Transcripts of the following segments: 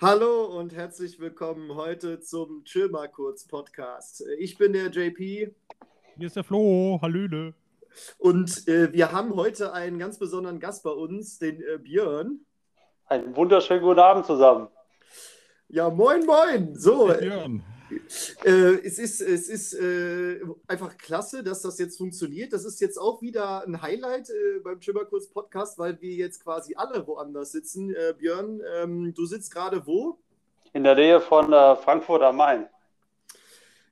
Hallo und herzlich willkommen heute zum Chill mal kurz Podcast. Ich bin der JP. Hier ist der Flo. Hallöle. Und äh, wir haben heute einen ganz besonderen Gast bei uns, den äh, Björn. Einen wunderschönen guten Abend zusammen. Ja, moin, moin. So, Björn. Äh, es ist, es ist äh, einfach klasse, dass das jetzt funktioniert. Das ist jetzt auch wieder ein Highlight äh, beim Schimmerkurs Podcast, weil wir jetzt quasi alle woanders sitzen. Äh, Björn, ähm, du sitzt gerade wo? In der Nähe von äh, Frankfurt am Main.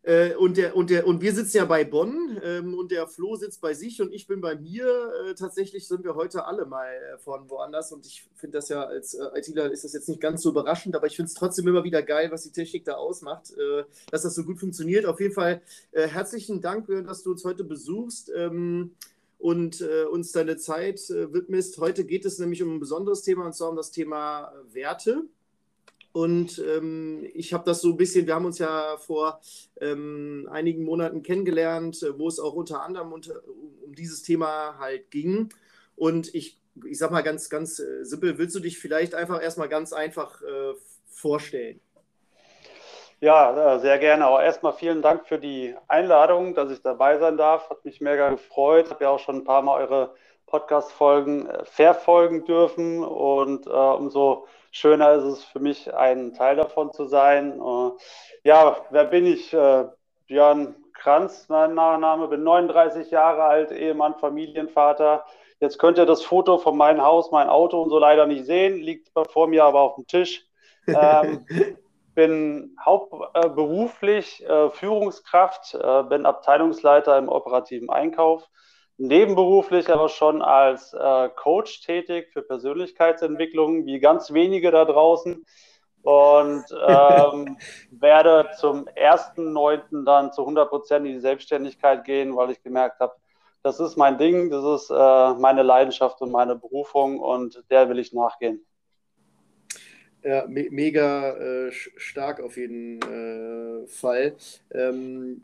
Äh, und, der, und, der, und wir sitzen ja bei Bonn ähm, und der Flo sitzt bei sich und ich bin bei mir. Äh, tatsächlich sind wir heute alle mal äh, von woanders und ich finde das ja als äh, ITler ist das jetzt nicht ganz so überraschend, aber ich finde es trotzdem immer wieder geil, was die Technik da ausmacht, äh, dass das so gut funktioniert. Auf jeden Fall äh, herzlichen Dank, dass du uns heute besuchst. Ähm, und uns deine Zeit widmest. Heute geht es nämlich um ein besonderes Thema und zwar um das Thema Werte. Und ähm, ich habe das so ein bisschen, wir haben uns ja vor ähm, einigen Monaten kennengelernt, äh, wo es auch unter anderem unter, um dieses Thema halt ging. Und ich, ich sag mal ganz, ganz äh, simpel, willst du dich vielleicht einfach erstmal ganz einfach äh, vorstellen? Ja, äh, sehr gerne. Aber erstmal vielen Dank für die Einladung, dass ich dabei sein darf. Hat mich mega gefreut. Ich habe ja auch schon ein paar Mal eure Podcast-Folgen verfolgen dürfen und äh, umso schöner ist es für mich, ein Teil davon zu sein. Äh, ja, wer bin ich? Äh, Björn Kranz, mein Nachname, bin 39 Jahre alt, Ehemann, Familienvater. Jetzt könnt ihr das Foto von meinem Haus, mein Auto und so leider nicht sehen, liegt vor mir aber auf dem Tisch. Ähm, bin hauptberuflich äh, Führungskraft, äh, bin Abteilungsleiter im operativen Einkauf nebenberuflich aber schon als äh, Coach tätig für Persönlichkeitsentwicklung, wie ganz wenige da draußen. Und ähm, werde zum 1.9. dann zu 100 Prozent in die Selbstständigkeit gehen, weil ich gemerkt habe, das ist mein Ding, das ist äh, meine Leidenschaft und meine Berufung und der will ich nachgehen. Ja, me mega äh, stark auf jeden äh, Fall. Ähm,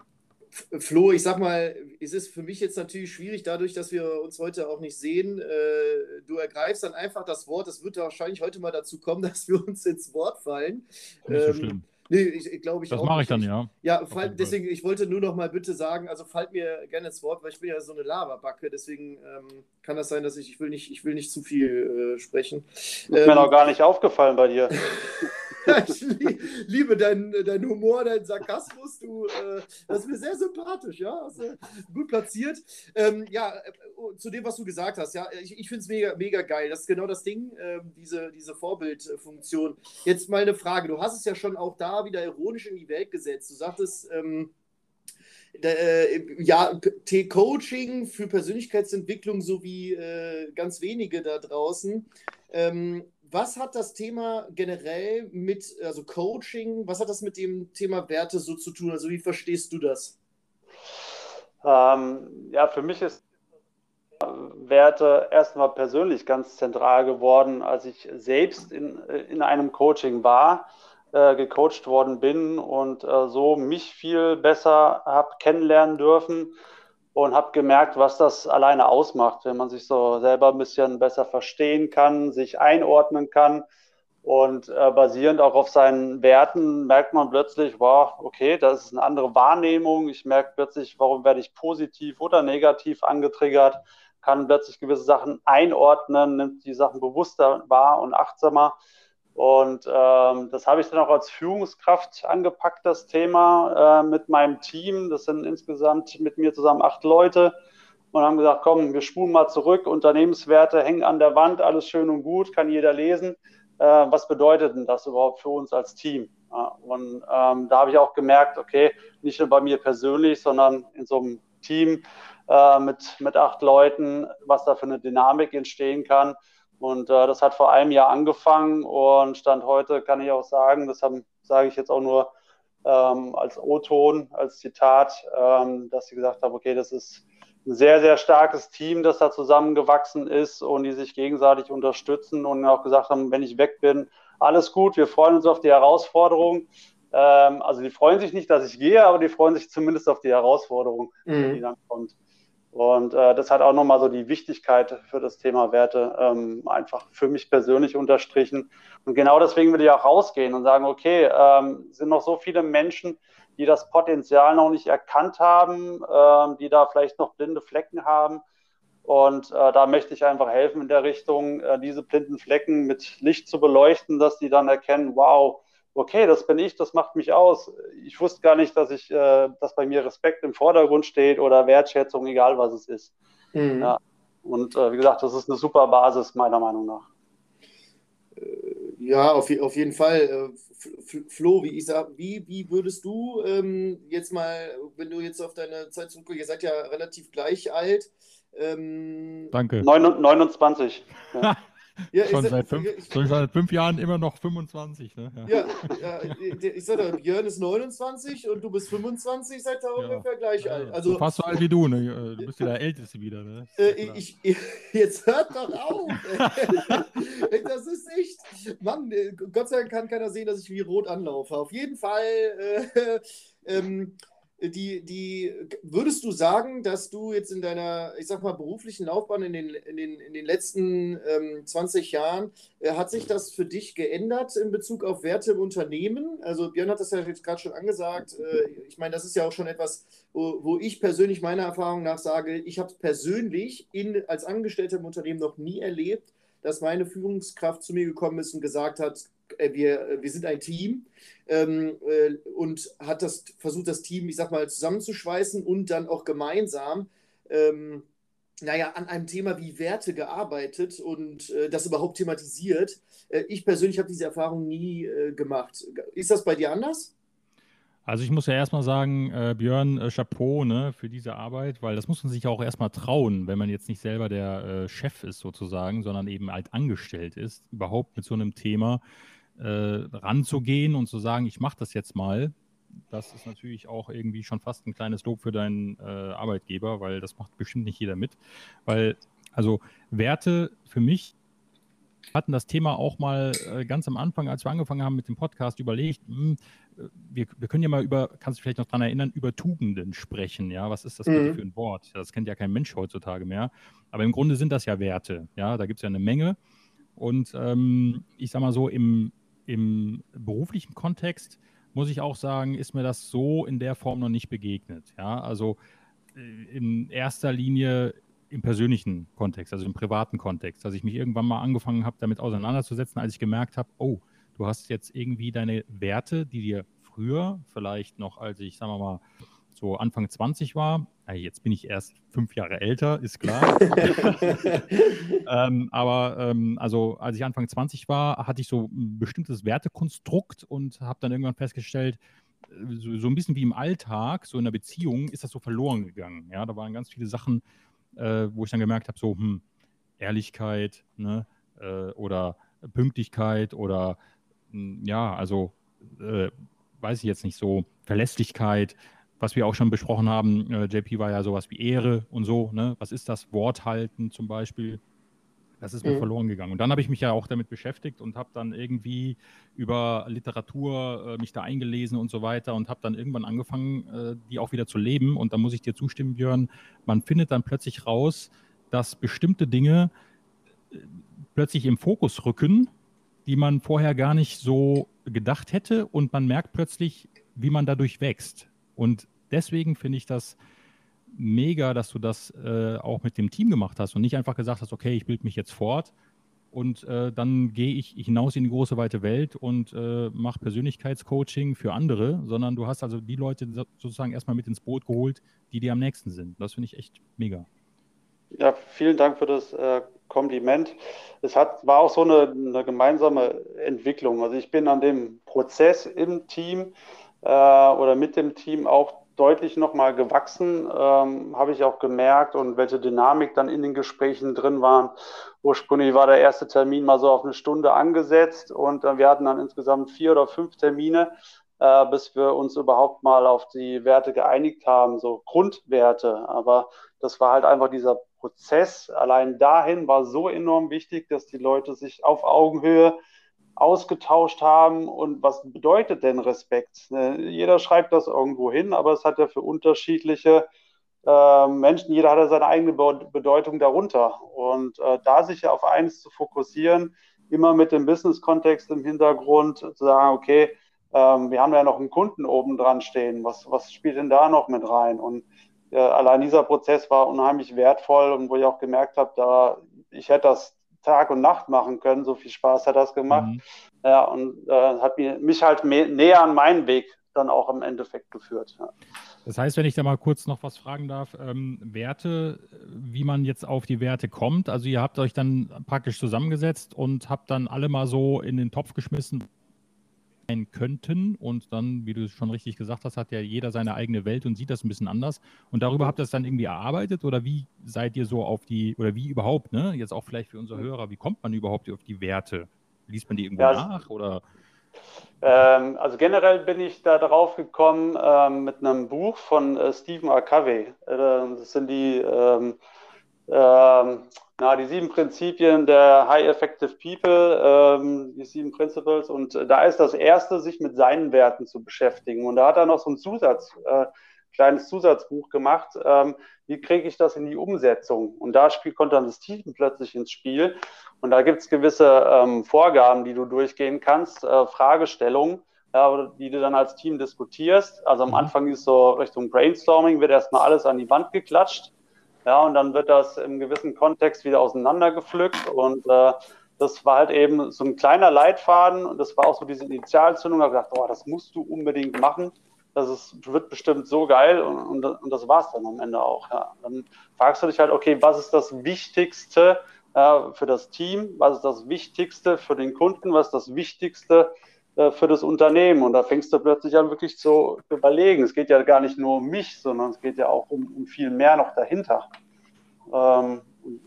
Flo, ich sag mal, es ist für mich jetzt natürlich schwierig, dadurch, dass wir uns heute auch nicht sehen. Äh, du ergreifst dann einfach das Wort. Es wird wahrscheinlich heute mal dazu kommen, dass wir uns ins Wort fallen. Nicht so ähm, schlimm. Nee, ich, glaube ich Das mache ich dann, ja. Ja, fall, deswegen, ich wollte nur noch mal bitte sagen, also fallt mir gerne ins Wort, weil ich bin ja so eine Lavabacke, deswegen ähm, kann das sein, dass ich, ich will nicht, ich will nicht zu viel äh, sprechen. Ist ähm, mir noch gar nicht aufgefallen bei dir. ich liebe deinen dein Humor, deinen Sarkasmus. Du, äh, das ist mir sehr sympathisch, ja. Äh, gut platziert. Ähm, ja, äh, zu dem, was du gesagt hast, ja, ich, ich finde es mega, mega geil. Das ist genau das Ding, äh, diese, diese Vorbildfunktion. Jetzt mal eine Frage. Du hast es ja schon auch da wieder ironisch in die Welt gesetzt. Du sagtest, ähm, äh, ja, T-Coaching für Persönlichkeitsentwicklung sowie äh, ganz wenige da draußen. Ähm, was hat das Thema generell mit, also Coaching, was hat das mit dem Thema Werte so zu tun? Also wie verstehst du das? Ähm, ja, für mich ist Werte erstmal persönlich ganz zentral geworden, als ich selbst in, in einem Coaching war äh, gecoacht worden bin und äh, so mich viel besser habe kennenlernen dürfen und habe gemerkt, was das alleine ausmacht, wenn man sich so selber ein bisschen besser verstehen kann, sich einordnen kann und äh, basierend auch auf seinen Werten merkt man plötzlich, wow, okay, das ist eine andere Wahrnehmung. Ich merke plötzlich, warum werde ich positiv oder negativ angetriggert, kann plötzlich gewisse Sachen einordnen, nimmt die Sachen bewusster wahr und achtsamer. Und ähm, das habe ich dann auch als Führungskraft angepackt, das Thema äh, mit meinem Team. Das sind insgesamt mit mir zusammen acht Leute und haben gesagt, komm, wir spulen mal zurück. Unternehmenswerte hängen an der Wand, alles schön und gut, kann jeder lesen. Äh, was bedeutet denn das überhaupt für uns als Team? Ja, und ähm, da habe ich auch gemerkt, okay, nicht nur bei mir persönlich, sondern in so einem Team äh, mit, mit acht Leuten, was da für eine Dynamik entstehen kann. Und äh, das hat vor einem Jahr angefangen und Stand heute kann ich auch sagen, das sage ich jetzt auch nur ähm, als O-Ton, als Zitat, ähm, dass sie gesagt haben, okay, das ist ein sehr, sehr starkes Team, das da zusammengewachsen ist und die sich gegenseitig unterstützen und auch gesagt haben, wenn ich weg bin, alles gut, wir freuen uns auf die Herausforderung. Ähm, also die freuen sich nicht, dass ich gehe, aber die freuen sich zumindest auf die Herausforderung, mhm. die dann kommt. Und äh, das hat auch nochmal so die Wichtigkeit für das Thema Werte ähm, einfach für mich persönlich unterstrichen. Und genau deswegen will ich auch rausgehen und sagen, okay, ähm, sind noch so viele Menschen, die das Potenzial noch nicht erkannt haben, ähm, die da vielleicht noch blinde Flecken haben. Und äh, da möchte ich einfach helfen in der Richtung, äh, diese blinden Flecken mit Licht zu beleuchten, dass die dann erkennen, wow, okay, das bin ich, das macht mich aus. Ich wusste gar nicht, dass ich, äh, dass bei mir Respekt im Vordergrund steht oder Wertschätzung, egal was es ist. Mhm. Ja. Und äh, wie gesagt, das ist eine super Basis, meiner Meinung nach. Äh, ja, auf, auf jeden Fall. Äh, Flo, wie ich sag, wie, wie würdest du ähm, jetzt mal, wenn du jetzt auf deine Zeit zurückguckst, ihr seid ja relativ gleich alt. Ähm, Danke. 29. Ja. Ja, schon, seit fünf, schon seit fünf Jahren immer noch 25. Ne? Ja, ja, ja ich sag doch, Björn ist 29 und du bist 25, seid da ungefähr gleich alt. Also, so fast so alt wie du, ne? Du bist ja der Älteste wieder. Ne? Äh, ich, jetzt hört doch auf! das ist echt. Mann, äh, Gott sei Dank kann keiner sehen, dass ich wie rot anlaufe. Auf jeden Fall. Äh, ähm, die, die, würdest du sagen, dass du jetzt in deiner, ich sag mal, beruflichen Laufbahn in den, in den, in den letzten ähm, 20 Jahren, äh, hat sich das für dich geändert in Bezug auf Werte im Unternehmen? Also Björn hat das ja jetzt gerade schon angesagt. Äh, ich meine, das ist ja auch schon etwas, wo, wo ich persönlich meiner Erfahrung nach sage, ich habe es persönlich in, als Angestellter im Unternehmen noch nie erlebt, dass meine Führungskraft zu mir gekommen ist und gesagt hat, wir, äh, wir sind ein Team ähm, äh, und hat das versucht, das Team, ich sag mal, zusammenzuschweißen und dann auch gemeinsam, ähm, naja, an einem Thema wie Werte gearbeitet und äh, das überhaupt thematisiert. Äh, ich persönlich habe diese Erfahrung nie äh, gemacht. Ist das bei dir anders? Also ich muss ja erstmal sagen, äh, Björn, äh, Chapeau ne, für diese Arbeit, weil das muss man sich auch erstmal trauen, wenn man jetzt nicht selber der äh, Chef ist sozusagen, sondern eben halt angestellt ist, überhaupt mit so einem Thema äh, ranzugehen und zu sagen, ich mache das jetzt mal, das ist natürlich auch irgendwie schon fast ein kleines Lob für deinen äh, Arbeitgeber, weil das macht bestimmt nicht jeder mit. Weil, also Werte für mich hatten das Thema auch mal äh, ganz am Anfang, als wir angefangen haben mit dem Podcast, überlegt, mh, hm, äh, wir, wir, können ja mal über, kannst du vielleicht noch daran erinnern, über Tugenden sprechen. Ja, was ist das mhm. für ein Wort? Das kennt ja kein Mensch heutzutage mehr. Aber im Grunde sind das ja Werte. Ja, da gibt es ja eine Menge. Und ähm, ich sag mal so, im, im beruflichen Kontext muss ich auch sagen, ist mir das so in der Form noch nicht begegnet. Ja, also äh, in erster Linie im persönlichen Kontext, also im privaten Kontext, dass ich mich irgendwann mal angefangen habe, damit auseinanderzusetzen, als ich gemerkt habe, oh, du hast jetzt irgendwie deine Werte, die dir früher, vielleicht noch als ich, sagen wir mal, so Anfang 20 war, jetzt bin ich erst fünf Jahre älter, ist klar. ähm, aber ähm, also als ich Anfang 20 war, hatte ich so ein bestimmtes Wertekonstrukt und habe dann irgendwann festgestellt, äh, so, so, ein bisschen wie im Alltag, so in einer Beziehung, ist das so verloren gegangen. Ja, da waren ganz viele Sachen, äh, wo ich dann gemerkt habe, so hm, Ehrlichkeit ne, äh, oder Pünktlichkeit oder hm, ja, also äh, weiß ich jetzt nicht so, Verlässlichkeit, was wir auch schon besprochen haben, äh, JP war ja sowas wie Ehre und so, ne? Was ist das? Wort halten zum Beispiel. Das ist mir mhm. verloren gegangen. Und dann habe ich mich ja auch damit beschäftigt und habe dann irgendwie über Literatur äh, mich da eingelesen und so weiter und habe dann irgendwann angefangen, äh, die auch wieder zu leben. Und da muss ich dir zustimmen, Björn, man findet dann plötzlich raus, dass bestimmte Dinge äh, plötzlich im Fokus rücken, die man vorher gar nicht so gedacht hätte. Und man merkt plötzlich, wie man dadurch wächst. Und deswegen finde ich das mega, dass du das äh, auch mit dem Team gemacht hast und nicht einfach gesagt hast, okay, ich bilde mich jetzt fort und äh, dann gehe ich hinaus in die große weite Welt und äh, mache Persönlichkeitscoaching für andere, sondern du hast also die Leute sozusagen erstmal mit ins Boot geholt, die dir am nächsten sind. Das finde ich echt mega. Ja, vielen Dank für das äh, Kompliment. Es hat, war auch so eine, eine gemeinsame Entwicklung. Also ich bin an dem Prozess im Team äh, oder mit dem Team auch deutlich nochmal gewachsen, ähm, habe ich auch gemerkt und welche Dynamik dann in den Gesprächen drin waren. Ursprünglich war der erste Termin mal so auf eine Stunde angesetzt und äh, wir hatten dann insgesamt vier oder fünf Termine, äh, bis wir uns überhaupt mal auf die Werte geeinigt haben, so Grundwerte. Aber das war halt einfach dieser Prozess. Allein dahin war so enorm wichtig, dass die Leute sich auf Augenhöhe ausgetauscht haben und was bedeutet denn Respekt? Ne? Jeder schreibt das irgendwo hin, aber es hat ja für unterschiedliche äh, Menschen, jeder hat ja seine eigene Bedeutung darunter. Und äh, da sich ja auf eines zu fokussieren, immer mit dem Business-Kontext im Hintergrund, zu sagen, okay, ähm, wir haben ja noch einen Kunden oben dran stehen, was, was spielt denn da noch mit rein? Und äh, allein dieser Prozess war unheimlich wertvoll und wo ich auch gemerkt habe, da ich hätte das Tag und Nacht machen können, so viel Spaß hat das gemacht. Mhm. Ja, und äh, hat mich, mich halt näher an meinen Weg dann auch im Endeffekt geführt. Ja. Das heißt, wenn ich da mal kurz noch was fragen darf, ähm, Werte, wie man jetzt auf die Werte kommt. Also ihr habt euch dann praktisch zusammengesetzt und habt dann alle mal so in den Topf geschmissen sein könnten. Und dann, wie du schon richtig gesagt hast, hat ja jeder seine eigene Welt und sieht das ein bisschen anders. Und darüber habt ihr es dann irgendwie erarbeitet oder wie seid ihr so auf die, oder wie überhaupt, ne? Jetzt auch vielleicht für unsere Hörer, wie kommt man überhaupt auf die Werte? Liest man die irgendwo ja, nach oder? Ähm, also generell bin ich da drauf gekommen ähm, mit einem Buch von äh, Stephen R. Covey. Äh, das sind die, ähm, ähm, na, die sieben Prinzipien der High Effective People, ähm, die sieben Principles. Und äh, da ist das erste, sich mit seinen Werten zu beschäftigen. Und da hat er noch so ein Zusatz, äh, kleines Zusatzbuch gemacht. Ähm, wie kriege ich das in die Umsetzung? Und da spielt, kommt dann das Team plötzlich ins Spiel. Und da gibt es gewisse ähm, Vorgaben, die du durchgehen kannst, äh, Fragestellungen, ja, die du dann als Team diskutierst. Also am mhm. Anfang ist so Richtung Brainstorming, wird erstmal alles an die Wand geklatscht. Ja, und dann wird das im gewissen Kontext wieder auseinandergepflückt. Und äh, das war halt eben so ein kleiner Leitfaden und das war auch so diese Initialzündung. Ich habe gedacht, oh, das musst du unbedingt machen. Das ist, wird bestimmt so geil und, und, und das war es dann am Ende auch. Ja. Dann fragst du dich halt, okay, was ist das Wichtigste, äh, für das Team, was ist das Wichtigste für den Kunden, was ist das Wichtigste äh, für das Unternehmen. Und da fängst du plötzlich an, wirklich zu überlegen. Es geht ja gar nicht nur um mich, sondern es geht ja auch um, um viel mehr noch dahinter. Ähm,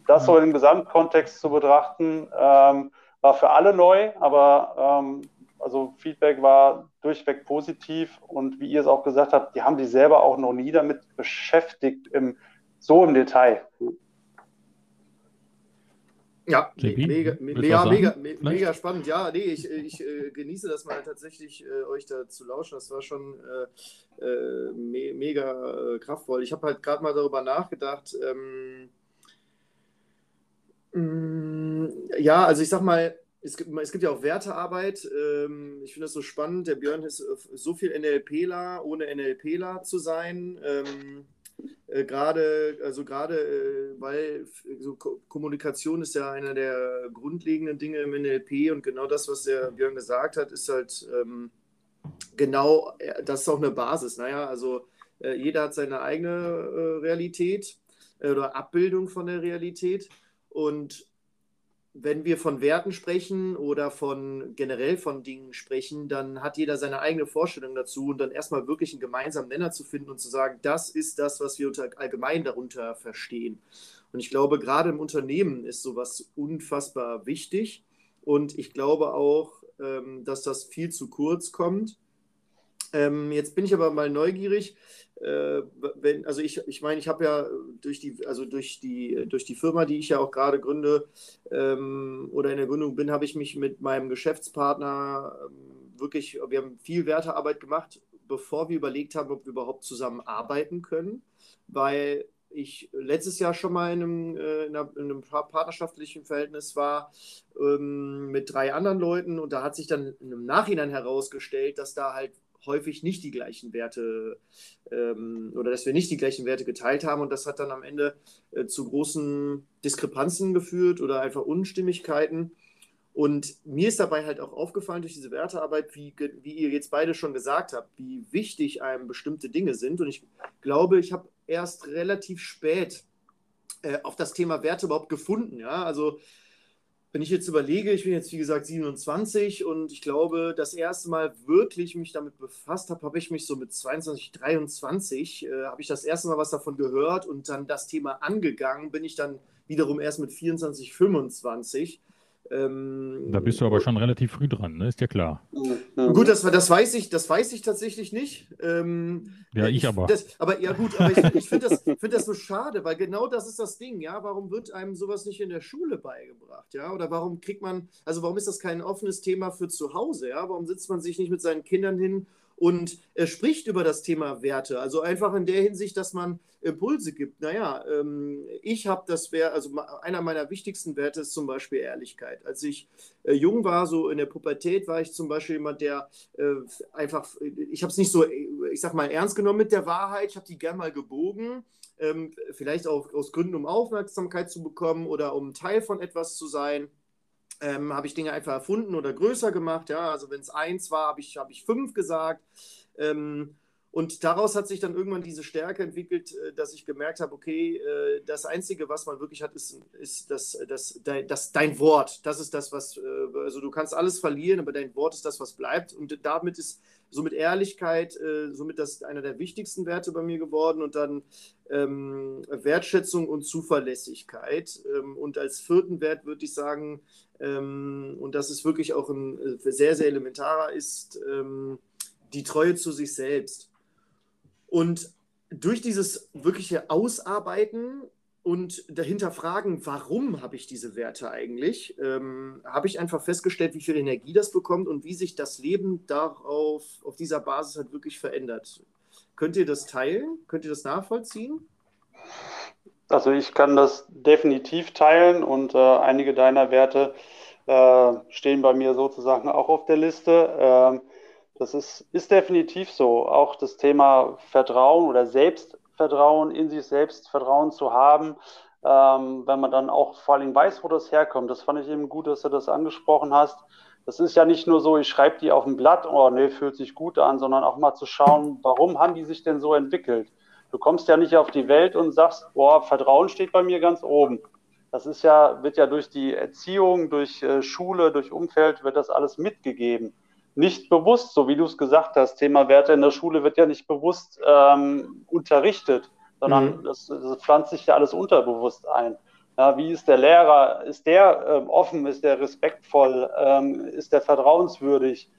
das so im Gesamtkontext zu betrachten, ähm, war für alle neu, aber ähm, also Feedback war durchweg positiv und wie ihr es auch gesagt habt, die haben sich selber auch noch nie damit beschäftigt, im, so im Detail. Ja, JP, mega, mega, mega, mega, spannend. Ja, nee, ich, ich äh, genieße das mal tatsächlich, äh, euch da zu lauschen. Das war schon äh, äh me mega äh, kraftvoll. Ich habe halt gerade mal darüber nachgedacht. Ähm, mh, mm, ja, also ich sag mal, es gibt, es gibt ja auch Wertearbeit. Ähm, ich finde das so spannend. Der Björn ist so viel NLPler, ohne NLPler zu sein. Ähm, äh, gerade, also gerade, äh, weil so Kommunikation ist ja einer der grundlegenden Dinge im NLP und genau das, was der Björn gesagt hat, ist halt ähm, genau, äh, das ist auch eine Basis. Naja, also äh, jeder hat seine eigene äh, Realität äh, oder Abbildung von der Realität und wenn wir von Werten sprechen oder von generell von Dingen sprechen, dann hat jeder seine eigene Vorstellung dazu und dann erstmal wirklich einen gemeinsamen Nenner zu finden und zu sagen, das ist das, was wir unter, allgemein darunter verstehen. Und ich glaube, gerade im Unternehmen ist sowas unfassbar wichtig und ich glaube auch, ähm, dass das viel zu kurz kommt. Ähm, jetzt bin ich aber mal neugierig äh, wenn, also ich, ich meine, ich habe ja durch die, also durch die, durch die Firma, die ich ja auch gerade gründe ähm, oder in der Gründung bin, habe ich mich mit meinem Geschäftspartner ähm, wirklich, wir haben viel Wertearbeit gemacht, bevor wir überlegt haben, ob wir überhaupt zusammenarbeiten können, weil ich letztes Jahr schon mal in einem, äh, in einem partnerschaftlichen Verhältnis war ähm, mit drei anderen Leuten und da hat sich dann im Nachhinein herausgestellt, dass da halt häufig nicht die gleichen Werte ähm, oder dass wir nicht die gleichen Werte geteilt haben und das hat dann am Ende äh, zu großen Diskrepanzen geführt oder einfach Unstimmigkeiten. Und mir ist dabei halt auch aufgefallen durch diese Wertearbeit, wie, wie ihr jetzt beide schon gesagt habt, wie wichtig einem bestimmte Dinge sind. Und ich glaube, ich habe erst relativ spät äh, auf das Thema Werte überhaupt gefunden. Ja, also wenn ich jetzt überlege, ich bin jetzt wie gesagt 27 und ich glaube, das erste Mal wirklich mich damit befasst habe, habe ich mich so mit 22, 23, äh, habe ich das erste Mal was davon gehört und dann das Thema angegangen bin ich dann wiederum erst mit 24, 25. Ähm, da bist du aber schon relativ früh dran, ne? ist ja klar. Gut, das, das, weiß ich, das weiß ich tatsächlich nicht. Ähm, ja, ich, ich aber. Das, aber ja gut, aber ich, ich finde das, find das so schade, weil genau das ist das Ding, ja. Warum wird einem sowas nicht in der Schule beigebracht, ja? Oder warum kriegt man, also warum ist das kein offenes Thema für zu Hause, ja? Warum sitzt man sich nicht mit seinen Kindern hin und er spricht über das Thema Werte. Also einfach in der Hinsicht, dass man Impulse gibt. Naja, ähm, ich habe das, wär, also einer meiner wichtigsten Werte ist zum Beispiel Ehrlichkeit. Als ich äh, jung war, so in der Pubertät, war ich zum Beispiel jemand, der äh, einfach, ich habe es nicht so, ich sag mal, ernst genommen mit der Wahrheit. Ich habe die gern mal gebogen. Ähm, vielleicht auch aus Gründen, um Aufmerksamkeit zu bekommen oder um Teil von etwas zu sein ähm, habe ich Dinge einfach erfunden oder größer gemacht. Ja, also wenn es eins war, habe ich, hab ich fünf gesagt. Ähm, und daraus hat sich dann irgendwann diese Stärke entwickelt, äh, dass ich gemerkt habe, okay, äh, das Einzige, was man wirklich hat, ist, ist das, das, dein, das, dein Wort. Das ist das, was, äh, also du kannst alles verlieren, aber dein Wort ist das, was bleibt. Und damit ist somit Ehrlichkeit, somit das einer der wichtigsten Werte bei mir geworden. Und dann ähm, Wertschätzung und Zuverlässigkeit. Ähm, und als vierten Wert würde ich sagen, ähm, und das ist wirklich auch ein äh, sehr, sehr elementarer, ist ähm, die Treue zu sich selbst. Und durch dieses wirkliche Ausarbeiten und dahinter fragen, warum habe ich diese Werte eigentlich, ähm, habe ich einfach festgestellt, wie viel Energie das bekommt und wie sich das Leben darauf, auf dieser Basis halt wirklich verändert. Könnt ihr das teilen? Könnt ihr das nachvollziehen? Also ich kann das definitiv teilen und äh, einige deiner Werte äh, stehen bei mir sozusagen auch auf der Liste. Ähm, das ist, ist definitiv so. Auch das Thema Vertrauen oder Selbstvertrauen, in sich selbst Vertrauen zu haben, ähm, wenn man dann auch vor allem weiß, wo das herkommt. Das fand ich eben gut, dass du das angesprochen hast. Das ist ja nicht nur so, ich schreibe die auf ein Blatt, oh nee, fühlt sich gut an, sondern auch mal zu schauen, warum haben die sich denn so entwickelt? Du kommst ja nicht auf die Welt und sagst, boah, Vertrauen steht bei mir ganz oben. Das ist ja, wird ja durch die Erziehung, durch äh, Schule, durch Umfeld, wird das alles mitgegeben. Nicht bewusst, so wie du es gesagt hast, Thema Werte in der Schule wird ja nicht bewusst ähm, unterrichtet, sondern mhm. das, das, pflanzt sich ja alles unterbewusst ein. Ja, wie ist der Lehrer? Ist der ähm, offen? Ist der respektvoll? Ähm, ist der vertrauenswürdig?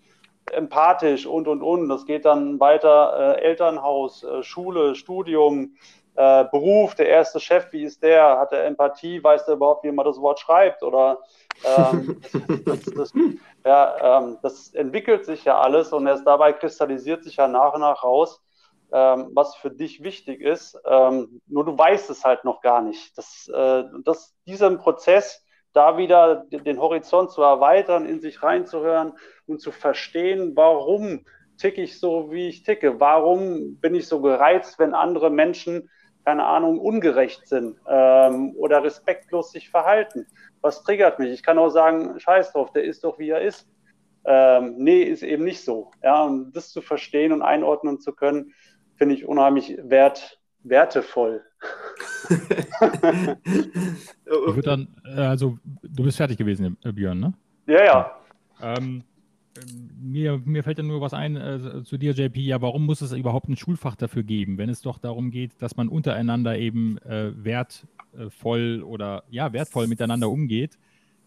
empathisch und, und, und. Das geht dann weiter äh, Elternhaus, äh, Schule, Studium, äh, Beruf, der erste Chef, wie ist der? Hat er Empathie? Weiß er überhaupt, wie man das Wort schreibt? Oder ähm, das, das, das, ja, ähm, das entwickelt sich ja alles und erst dabei kristallisiert sich ja nach und nach raus, ähm, was für dich wichtig ist. Ähm, nur du weißt es halt noch gar nicht. Das, äh, das, diesen Prozess, da wieder den Horizont zu erweitern, in sich reinzuhören und zu verstehen, warum ticke ich so, wie ich ticke? Warum bin ich so gereizt, wenn andere Menschen, keine Ahnung, ungerecht sind ähm, oder respektlos sich verhalten? Was triggert mich? Ich kann auch sagen, scheiß drauf, der ist doch, wie er ist. Ähm, nee, ist eben nicht so. Ja, und das zu verstehen und einordnen zu können, finde ich unheimlich wert, wertevoll. ich würde dann, äh, also du bist fertig gewesen, Björn, ne? Ja, ja. Ähm, mir, mir fällt ja nur was ein äh, zu dir, JP. Ja, warum muss es überhaupt ein Schulfach dafür geben, wenn es doch darum geht, dass man untereinander eben äh, wertvoll oder ja, wertvoll miteinander umgeht?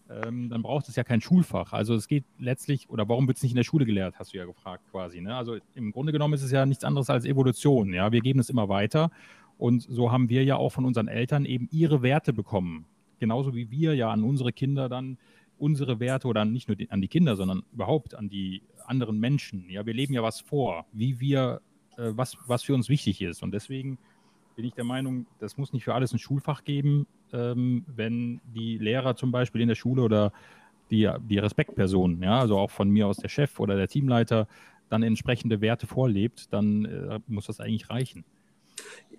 Ähm, dann braucht es ja kein Schulfach. Also es geht letztlich, oder warum wird es nicht in der Schule gelehrt, hast du ja gefragt quasi. Ne? Also im Grunde genommen ist es ja nichts anderes als Evolution. Ja, wir geben es immer weiter und so haben wir ja auch von unseren Eltern eben ihre Werte bekommen. Genauso wie wir ja an unsere Kinder dann unsere Werte oder nicht nur an die Kinder, sondern überhaupt an die anderen Menschen. Ja, wir leben ja was vor, wie wir, äh, was, was für uns wichtig ist. Und deswegen bin ich der Meinung, das muss nicht für alles ein Schulfach geben, ähm, wenn die Lehrer zum Beispiel in der Schule oder die, die Respektpersonen, ja, also auch von mir aus der Chef oder der Teamleiter, dann entsprechende Werte vorlebt, dann äh, muss das eigentlich reichen.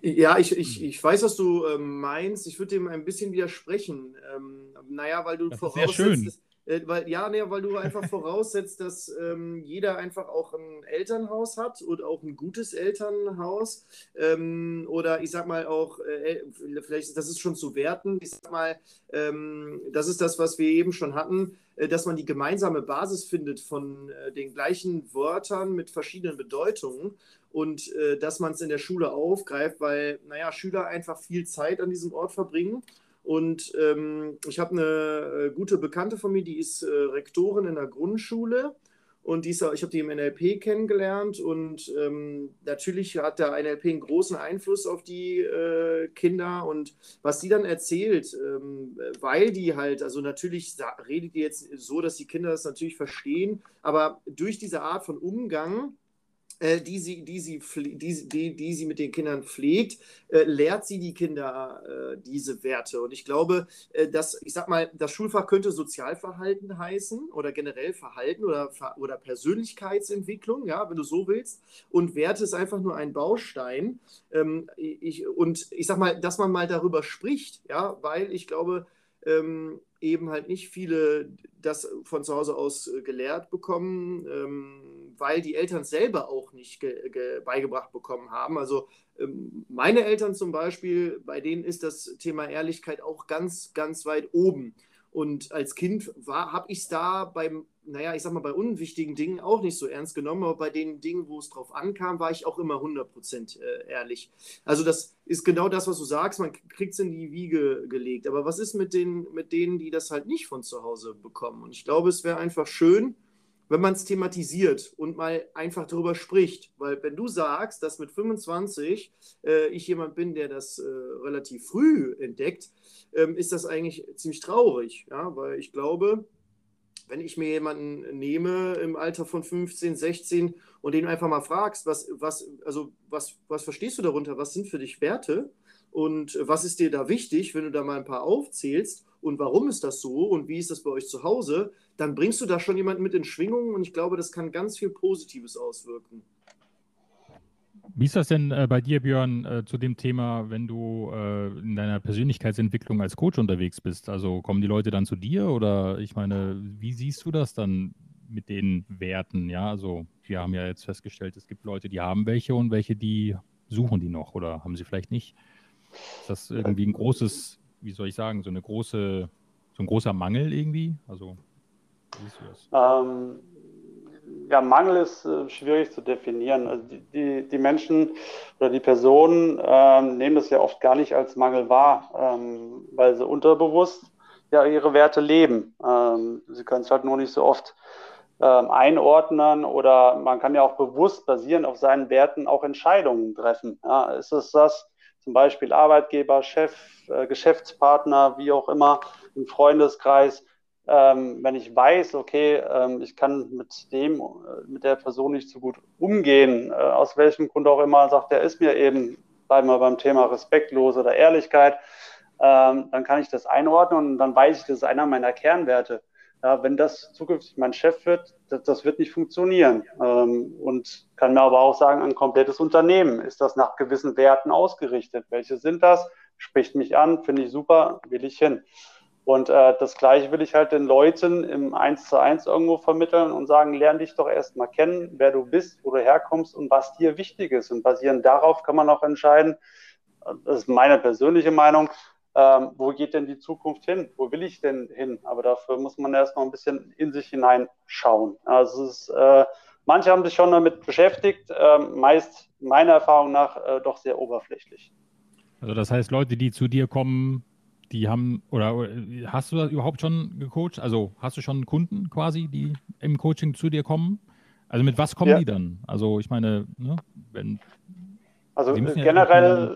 Ja, ich, ich, ich weiß, was du ähm, meinst. Ich würde dem ein bisschen widersprechen. Ähm, naja, weil du das voraussetzt, äh, weil, ja, nee, weil du einfach voraussetzt, dass ähm, jeder einfach auch ein Elternhaus hat und auch ein gutes Elternhaus. Ähm, oder ich sag mal auch, äh, vielleicht, das ist schon zu werten, ich sag mal, ähm, das ist das, was wir eben schon hatten, äh, dass man die gemeinsame Basis findet von äh, den gleichen Wörtern mit verschiedenen Bedeutungen und äh, dass man es in der Schule aufgreift, weil, naja, Schüler einfach viel Zeit an diesem Ort verbringen. Und ähm, ich habe eine äh, gute Bekannte von mir, die ist äh, Rektorin in der Grundschule. Und die ist, ich habe die im NLP kennengelernt und ähm, natürlich hat der NLP einen großen Einfluss auf die äh, Kinder. Und was die dann erzählt, ähm, weil die halt, also natürlich redet die jetzt so, dass die Kinder das natürlich verstehen, aber durch diese Art von Umgang äh, die, sie, die, sie, die, die, die sie mit den Kindern pflegt, äh, lehrt sie die Kinder äh, diese Werte. Und ich glaube, äh, dass, ich sag mal, das Schulfach könnte Sozialverhalten heißen oder generell Verhalten oder, oder Persönlichkeitsentwicklung, ja, wenn du so willst. Und Werte ist einfach nur ein Baustein. Ähm, ich, und ich sag mal, dass man mal darüber spricht, ja, weil ich glaube, ähm, eben halt nicht viele das von zu Hause aus äh, gelehrt bekommen, ähm, weil die Eltern selber auch nicht beigebracht bekommen haben. Also ähm, meine Eltern zum Beispiel, bei denen ist das Thema Ehrlichkeit auch ganz, ganz weit oben. Und als Kind habe ich es da beim, naja, ich sag mal, bei unwichtigen Dingen auch nicht so ernst genommen, aber bei den Dingen, wo es drauf ankam, war ich auch immer 100% äh, ehrlich. Also das ist genau das, was du sagst, man kriegt es in die Wiege gelegt. Aber was ist mit, den, mit denen, die das halt nicht von zu Hause bekommen? Und ich glaube, es wäre einfach schön, wenn man es thematisiert und mal einfach darüber spricht. Weil wenn du sagst, dass mit 25 äh, ich jemand bin, der das äh, relativ früh entdeckt, ähm, ist das eigentlich ziemlich traurig. Ja? Weil ich glaube, wenn ich mir jemanden nehme im Alter von 15, 16 und den einfach mal fragst, was, was, also was, was verstehst du darunter, was sind für dich Werte? Und was ist dir da wichtig, wenn du da mal ein paar aufzählst? Und warum ist das so? Und wie ist das bei euch zu Hause, dann bringst du da schon jemanden mit in Schwingungen und ich glaube, das kann ganz viel Positives auswirken. Wie ist das denn äh, bei dir, Björn, äh, zu dem Thema, wenn du äh, in deiner Persönlichkeitsentwicklung als Coach unterwegs bist? Also kommen die Leute dann zu dir oder ich meine, wie siehst du das dann mit den Werten? Ja, also wir haben ja jetzt festgestellt, es gibt Leute, die haben welche und welche, die suchen die noch oder haben sie vielleicht nicht. Ist das irgendwie ein großes, wie soll ich sagen, so eine große, so ein großer Mangel irgendwie? Also ähm, ja, Mangel ist äh, schwierig zu definieren. Also die, die, die, Menschen oder die Personen ähm, nehmen das ja oft gar nicht als Mangel wahr, ähm, weil sie unterbewusst ja ihre Werte leben. Ähm, sie können es halt nur nicht so oft ähm, einordnen oder man kann ja auch bewusst basierend auf seinen Werten auch Entscheidungen treffen. Ja, ist es das zum Beispiel Arbeitgeber, Chef, äh, Geschäftspartner, wie auch immer, im Freundeskreis? Ähm, wenn ich weiß, okay, ähm, ich kann mit dem, äh, mit der Person nicht so gut umgehen, äh, aus welchem Grund auch immer, sagt er, ist mir eben, bleiben wir beim Thema respektlos oder Ehrlichkeit, ähm, dann kann ich das einordnen und dann weiß ich, das ist einer meiner Kernwerte. Ja, wenn das zukünftig mein Chef wird, das, das wird nicht funktionieren. Ähm, und kann mir aber auch sagen, ein komplettes Unternehmen ist das nach gewissen Werten ausgerichtet. Welche sind das? Spricht mich an, finde ich super, will ich hin. Und äh, das Gleiche will ich halt den Leuten im Eins zu eins irgendwo vermitteln und sagen, lern dich doch erstmal kennen, wer du bist, wo du herkommst und was dir wichtig ist. Und basierend darauf kann man auch entscheiden, das ist meine persönliche Meinung, ähm, wo geht denn die Zukunft hin? Wo will ich denn hin? Aber dafür muss man erstmal ein bisschen in sich hineinschauen. Also ist, äh, manche haben sich schon damit beschäftigt, äh, meist meiner Erfahrung nach äh, doch sehr oberflächlich. Also das heißt, Leute, die zu dir kommen, die haben, oder, oder, hast du das überhaupt schon gecoacht? Also hast du schon Kunden quasi, die im Coaching zu dir kommen? Also mit was kommen ja. die dann? Also ich meine, ne, wenn. Also generell,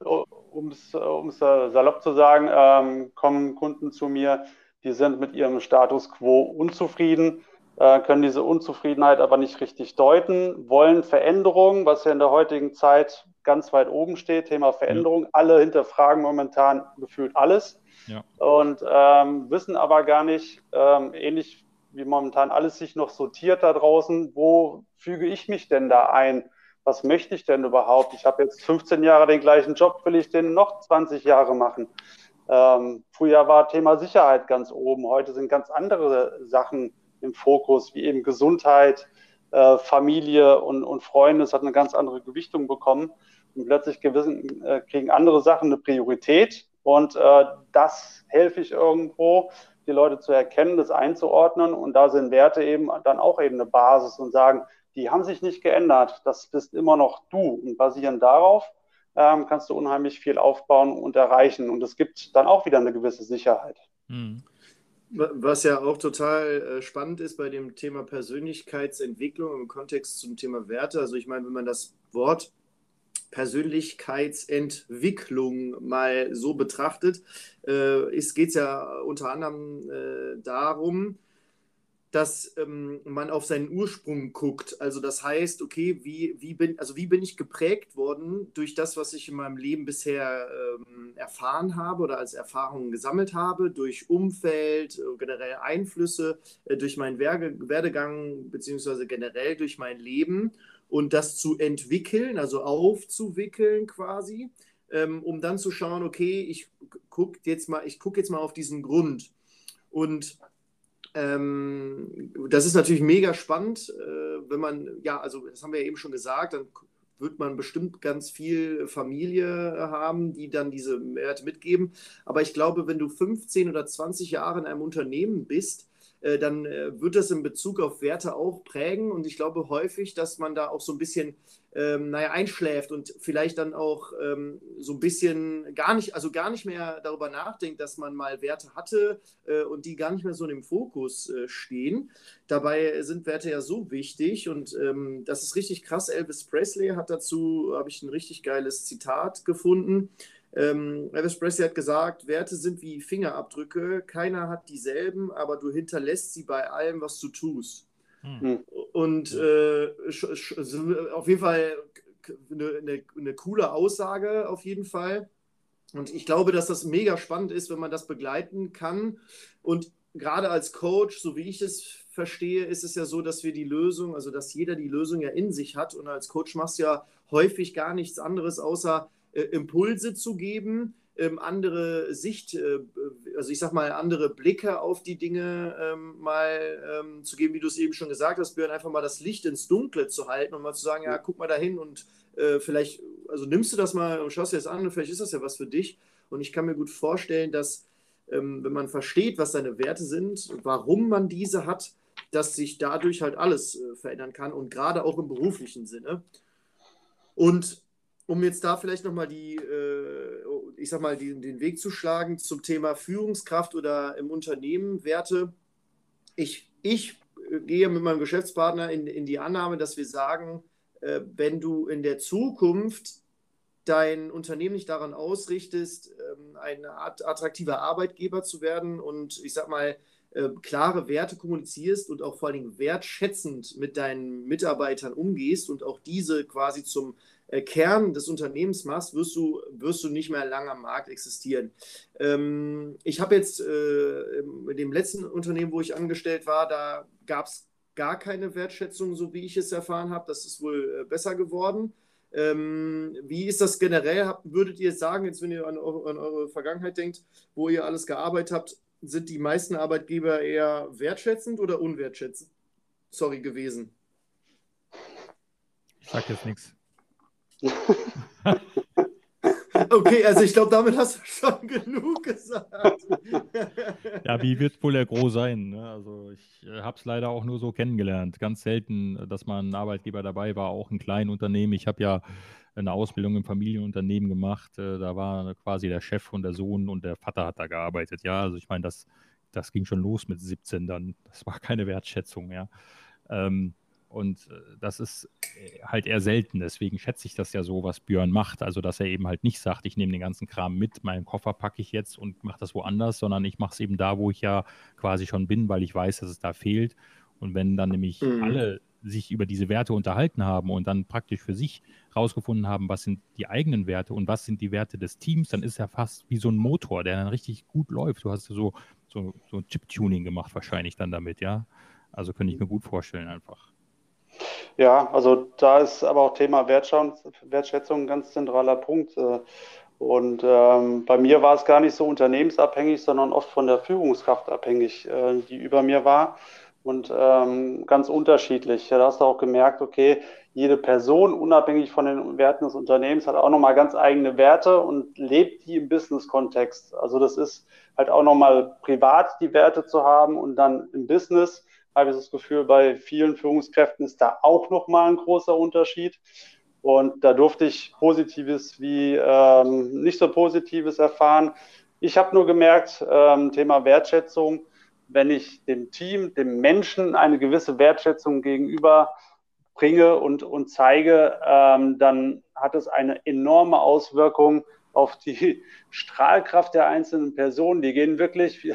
um es salopp zu sagen, ähm, kommen Kunden zu mir, die sind mit ihrem Status quo unzufrieden, äh, können diese Unzufriedenheit aber nicht richtig deuten, wollen Veränderungen, was ja in der heutigen Zeit ganz weit oben steht, Thema Veränderung. Ja. Alle hinterfragen momentan gefühlt alles ja. und ähm, wissen aber gar nicht, ähm, ähnlich wie momentan alles sich noch sortiert da draußen, wo füge ich mich denn da ein? Was möchte ich denn überhaupt? Ich habe jetzt 15 Jahre den gleichen Job, will ich den noch 20 Jahre machen? Ähm, früher war Thema Sicherheit ganz oben, heute sind ganz andere Sachen im Fokus, wie eben Gesundheit, äh, Familie und, und Freunde. Es hat eine ganz andere Gewichtung bekommen. Und plötzlich gewissen, äh, kriegen andere Sachen eine Priorität. Und äh, das helfe ich irgendwo, die Leute zu erkennen, das einzuordnen. Und da sind Werte eben dann auch eben eine Basis und sagen, die haben sich nicht geändert. Das bist immer noch du. Und basierend darauf ähm, kannst du unheimlich viel aufbauen und erreichen. Und es gibt dann auch wieder eine gewisse Sicherheit. Mhm. Was ja auch total äh, spannend ist bei dem Thema Persönlichkeitsentwicklung im Kontext zum Thema Werte. Also ich meine, wenn man das Wort Persönlichkeitsentwicklung mal so betrachtet, äh, geht es ja unter anderem äh, darum, dass ähm, man auf seinen Ursprung guckt. Also das heißt, okay, wie, wie, bin, also wie bin ich geprägt worden durch das, was ich in meinem Leben bisher ähm, erfahren habe oder als Erfahrungen gesammelt habe, durch Umfeld, äh, generell Einflüsse, äh, durch meinen Werdegang, beziehungsweise generell durch mein Leben und das zu entwickeln, also aufzuwickeln quasi, ähm, um dann zu schauen, okay, ich gucke jetzt mal, ich gucke jetzt mal auf diesen Grund. Und ähm, das ist natürlich mega spannend, äh, wenn man, ja, also das haben wir ja eben schon gesagt, dann wird man bestimmt ganz viel Familie haben, die dann diese Werte mitgeben. Aber ich glaube, wenn du 15 oder 20 Jahre in einem Unternehmen bist, dann äh, wird das in Bezug auf Werte auch prägen. Und ich glaube häufig, dass man da auch so ein bisschen, ähm, naja, einschläft und vielleicht dann auch ähm, so ein bisschen gar nicht, also gar nicht mehr darüber nachdenkt, dass man mal Werte hatte äh, und die gar nicht mehr so im Fokus äh, stehen. Dabei sind Werte ja so wichtig und ähm, das ist richtig krass. Elvis Presley hat dazu, habe ich ein richtig geiles Zitat gefunden. Ähm, Elvis Presley hat gesagt, Werte sind wie Fingerabdrücke, keiner hat dieselben, aber du hinterlässt sie bei allem, was du tust. Hm. Und äh, auf jeden Fall eine, eine, eine, coole Aussage, auf jeden Fall. Und ich glaube, dass das mega spannend ist, wenn man das begleiten kann. Und gerade als Coach, so wie ich es verstehe, ist es ja so, dass wir die Lösung, also dass jeder die Lösung ja in sich hat. Und als Coach machst du ja häufig gar nichts anderes, außer Impulse zu geben, ähm, andere Sicht, äh, also ich sag mal, andere Blicke auf die Dinge ähm, mal ähm, zu geben, wie du es eben schon gesagt hast, Björn, einfach mal das Licht ins Dunkle zu halten und mal zu sagen, ja, guck mal dahin und äh, vielleicht, also nimmst du das mal und schaust dir das an und vielleicht ist das ja was für dich. Und ich kann mir gut vorstellen, dass wenn man versteht, was seine Werte sind, warum man diese hat, dass sich dadurch halt alles äh, verändern kann und gerade auch im beruflichen Sinne. Und um jetzt da vielleicht nochmal die, äh, ich sag mal, die, den Weg zu schlagen zum Thema Führungskraft oder im Unternehmen Werte. Ich, ich äh, gehe mit meinem Geschäftspartner in, in die Annahme, dass wir sagen, äh, wenn du in der Zukunft dein Unternehmen nicht daran ausrichtest, ähm, ein attraktiver Arbeitgeber zu werden und ich sag mal, äh, klare Werte kommunizierst und auch vor allen Dingen wertschätzend mit deinen Mitarbeitern umgehst und auch diese quasi zum Kern des Unternehmens machst, wirst du, wirst du nicht mehr lange am Markt existieren. Ähm, ich habe jetzt äh, mit dem letzten Unternehmen, wo ich angestellt war, da gab es gar keine Wertschätzung, so wie ich es erfahren habe. Das ist wohl äh, besser geworden. Ähm, wie ist das generell? Hab, würdet ihr sagen, jetzt wenn ihr an, an, eure Vergangenheit denkt, wo ihr alles gearbeitet habt, sind die meisten Arbeitgeber eher wertschätzend oder unwertschätzend? Sorry gewesen. Ich sag jetzt nichts. Okay, also ich glaube, damit hast du schon genug gesagt. ja, wie wird wohl der Gros sein? Ne? Also ich äh, habe es leider auch nur so kennengelernt. Ganz selten, dass mal ein Arbeitgeber dabei war, auch ein kleines Unternehmen. Ich habe ja eine Ausbildung im Familienunternehmen gemacht. Äh, da war quasi der Chef und der Sohn und der Vater hat da gearbeitet. Ja, also ich meine, das, das ging schon los mit 17 dann. Das war keine Wertschätzung, ja. Ähm, und äh, das ist äh, halt eher selten. Deswegen schätze ich das ja so, was Björn macht. Also, dass er eben halt nicht sagt, ich nehme den ganzen Kram mit, meinen Koffer packe ich jetzt und mache das woanders, sondern ich mache es eben da, wo ich ja quasi schon bin, weil ich weiß, dass es da fehlt. Und wenn dann nämlich mhm. alle sich über diese Werte unterhalten haben und dann praktisch für sich rausgefunden haben, was sind die eigenen Werte und was sind die Werte des Teams, dann ist er fast wie so ein Motor, der dann richtig gut läuft. Du hast so, so, so ein Chip-Tuning gemacht wahrscheinlich dann damit, ja. Also könnte ich mir gut vorstellen einfach. Ja, also da ist aber auch Thema Wertschätzung ein ganz zentraler Punkt. Äh, und ähm, bei mir war es gar nicht so unternehmensabhängig, sondern oft von der Führungskraft abhängig, äh, die über mir war. Und ähm, ganz unterschiedlich. Da hast du auch gemerkt, okay, jede Person, unabhängig von den Werten des Unternehmens, hat auch nochmal ganz eigene Werte und lebt die im Business-Kontext. Also das ist halt auch nochmal privat die Werte zu haben und dann im Business habe ich das Gefühl, bei vielen Führungskräften ist da auch nochmal ein großer Unterschied. Und da durfte ich Positives wie ähm, nicht so Positives erfahren. Ich habe nur gemerkt, ähm, Thema Wertschätzung, wenn ich dem Team, dem Menschen eine gewisse Wertschätzung gegenüber bringe und, und zeige, ähm, dann hat es eine enorme Auswirkung auf die Strahlkraft der einzelnen Personen. Die gehen wirklich,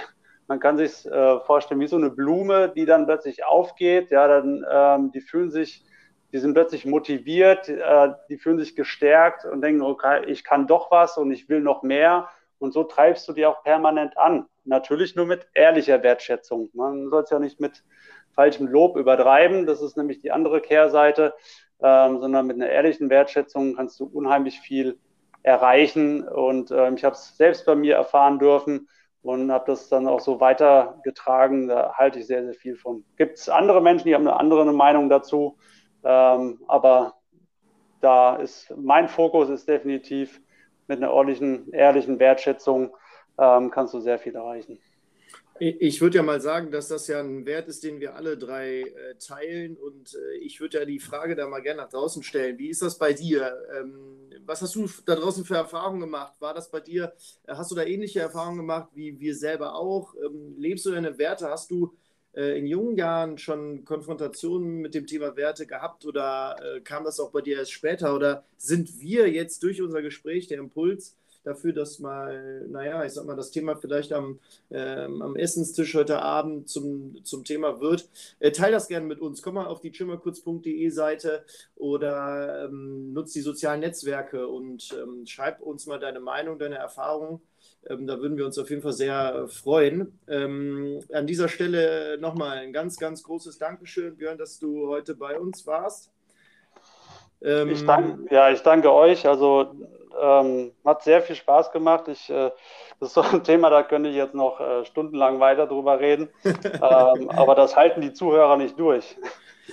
man kann sich äh, vorstellen, wie so eine Blume, die dann plötzlich aufgeht. Ja, dann, ähm, die fühlen sich, die sind plötzlich motiviert, äh, die fühlen sich gestärkt und denken, okay, ich kann doch was und ich will noch mehr. Und so treibst du die auch permanent an. Natürlich nur mit ehrlicher Wertschätzung. Man soll es ja nicht mit falschem Lob übertreiben. Das ist nämlich die andere Kehrseite, ähm, sondern mit einer ehrlichen Wertschätzung kannst du unheimlich viel erreichen. Und ähm, ich habe es selbst bei mir erfahren dürfen und habe das dann auch so weitergetragen. Da halte ich sehr, sehr viel von. Gibt es andere Menschen, die haben eine andere Meinung dazu, ähm, aber da ist mein Fokus ist definitiv mit einer ordentlichen, ehrlichen Wertschätzung ähm, kannst du sehr viel erreichen. Ich würde ja mal sagen, dass das ja ein Wert ist, den wir alle drei äh, teilen. Und äh, ich würde ja die Frage da mal gerne nach draußen stellen. Wie ist das bei dir? Ähm, was hast du da draußen für Erfahrungen gemacht? War das bei dir, äh, hast du da ähnliche Erfahrungen gemacht wie wir selber auch? Ähm, lebst du deine Werte? Hast du äh, in jungen Jahren schon Konfrontationen mit dem Thema Werte gehabt oder äh, kam das auch bei dir erst später? Oder sind wir jetzt durch unser Gespräch, der Impuls, dafür, dass mal, naja, ich sag mal, das Thema vielleicht am, ähm, am Essenstisch heute Abend zum, zum Thema wird. Äh, teil das gerne mit uns. Komm mal auf die chimmerkurz.de Seite oder ähm, nutz die sozialen Netzwerke und ähm, schreib uns mal deine Meinung, deine Erfahrungen. Ähm, da würden wir uns auf jeden Fall sehr freuen. Ähm, an dieser Stelle nochmal ein ganz, ganz großes Dankeschön, Björn, dass du heute bei uns warst. Ähm, ich danke, ja, ich danke euch. Also ähm, hat sehr viel Spaß gemacht. Ich, äh, das ist so ein Thema, da könnte ich jetzt noch äh, stundenlang weiter drüber reden. ähm, aber das halten die Zuhörer nicht durch.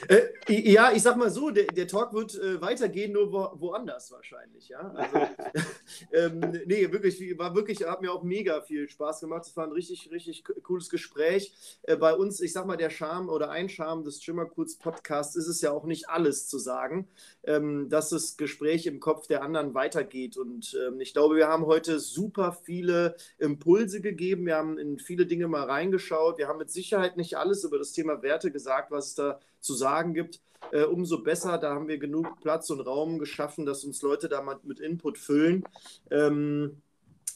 Äh, ja, ich sag mal so, der, der Talk wird äh, weitergehen, nur wo, woanders wahrscheinlich, ja. Also, ähm, nee, wirklich, war wirklich, hat mir auch mega viel Spaß gemacht. Es war ein richtig, richtig cooles Gespräch. Äh, bei uns, ich sag mal, der Charme oder ein Charme des Schimmerkurz Podcasts ist es ja auch nicht alles zu sagen, ähm, dass das Gespräch im Kopf der anderen weitergeht. Und ähm, ich glaube, wir haben heute super viele Impulse gegeben. Wir haben in viele Dinge mal reingeschaut. Wir haben mit Sicherheit nicht alles über das Thema Werte gesagt, was es da zu sagen gibt, äh, umso besser. Da haben wir genug Platz und Raum geschaffen, dass uns Leute da mal mit Input füllen. Ähm,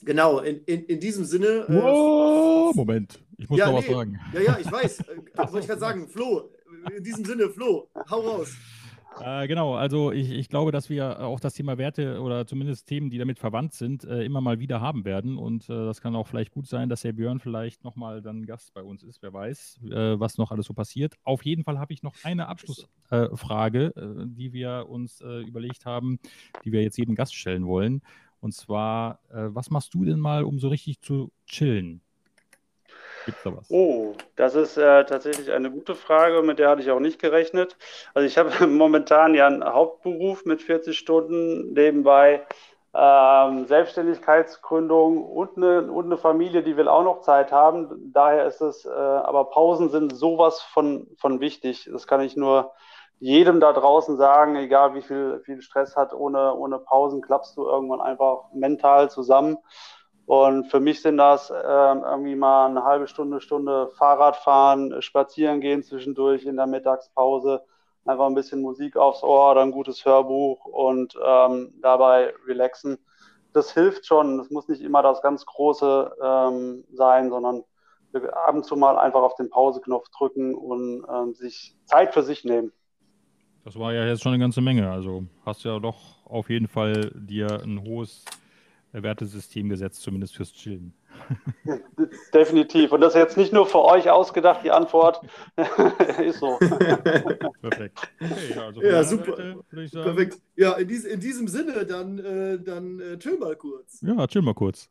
genau, in, in, in diesem Sinne. Äh, wow, Moment, ich muss ja, noch nee, was sagen. Ja, ja, ich weiß. Äh, wollte ich gerade sagen, Flo, in diesem Sinne, Flo, hau raus. Äh, genau, also ich, ich, glaube, dass wir auch das Thema Werte oder zumindest Themen, die damit verwandt sind, äh, immer mal wieder haben werden. Und äh, das kann auch vielleicht gut sein, dass der Björn vielleicht nochmal dann Gast bei uns ist. Wer weiß, äh, was noch alles so passiert. Auf jeden Fall habe ich noch eine Abschlussfrage, äh, die wir uns äh, überlegt haben, die wir jetzt jedem Gast stellen wollen. Und zwar, was machst du denn mal, um so richtig zu chillen? Gibt da was? Oh, das ist äh, tatsächlich eine gute Frage, mit der hatte ich auch nicht gerechnet. Also ich habe momentan ja einen Hauptberuf mit 40 Stunden, nebenbei ähm, Selbstständigkeitsgründung und eine, und eine Familie, die will auch noch Zeit haben. Daher ist es, äh, aber Pausen sind sowas von, von wichtig. Das kann ich nur jedem da draußen sagen, egal wie viel, viel Stress hat, ohne, ohne Pausen klappst du irgendwann einfach mental zusammen. Und für mich sind das äh, irgendwie mal eine halbe Stunde, Stunde Fahrrad fahren, spazieren gehen zwischendurch in der Mittagspause, einfach ein bisschen Musik aufs Ohr oder ein gutes Hörbuch und ähm, dabei relaxen. Das hilft schon. Das muss nicht immer das ganz Große ähm, sein, sondern ab und zu mal einfach auf den Pauseknopf drücken und ähm, sich Zeit für sich nehmen. Das war ja jetzt schon eine ganze Menge. Also hast du ja doch auf jeden Fall dir ein hohes Wertesystem gesetzt, zumindest fürs Chillen. Definitiv. Und das ist jetzt nicht nur für euch ausgedacht, die Antwort ist so. Perfekt. Okay, also ja, super. Seite, Perfekt. Ja, in, dies, in, diesem Sinne, dann, äh, dann äh, chill mal kurz. Ja, chill mal kurz.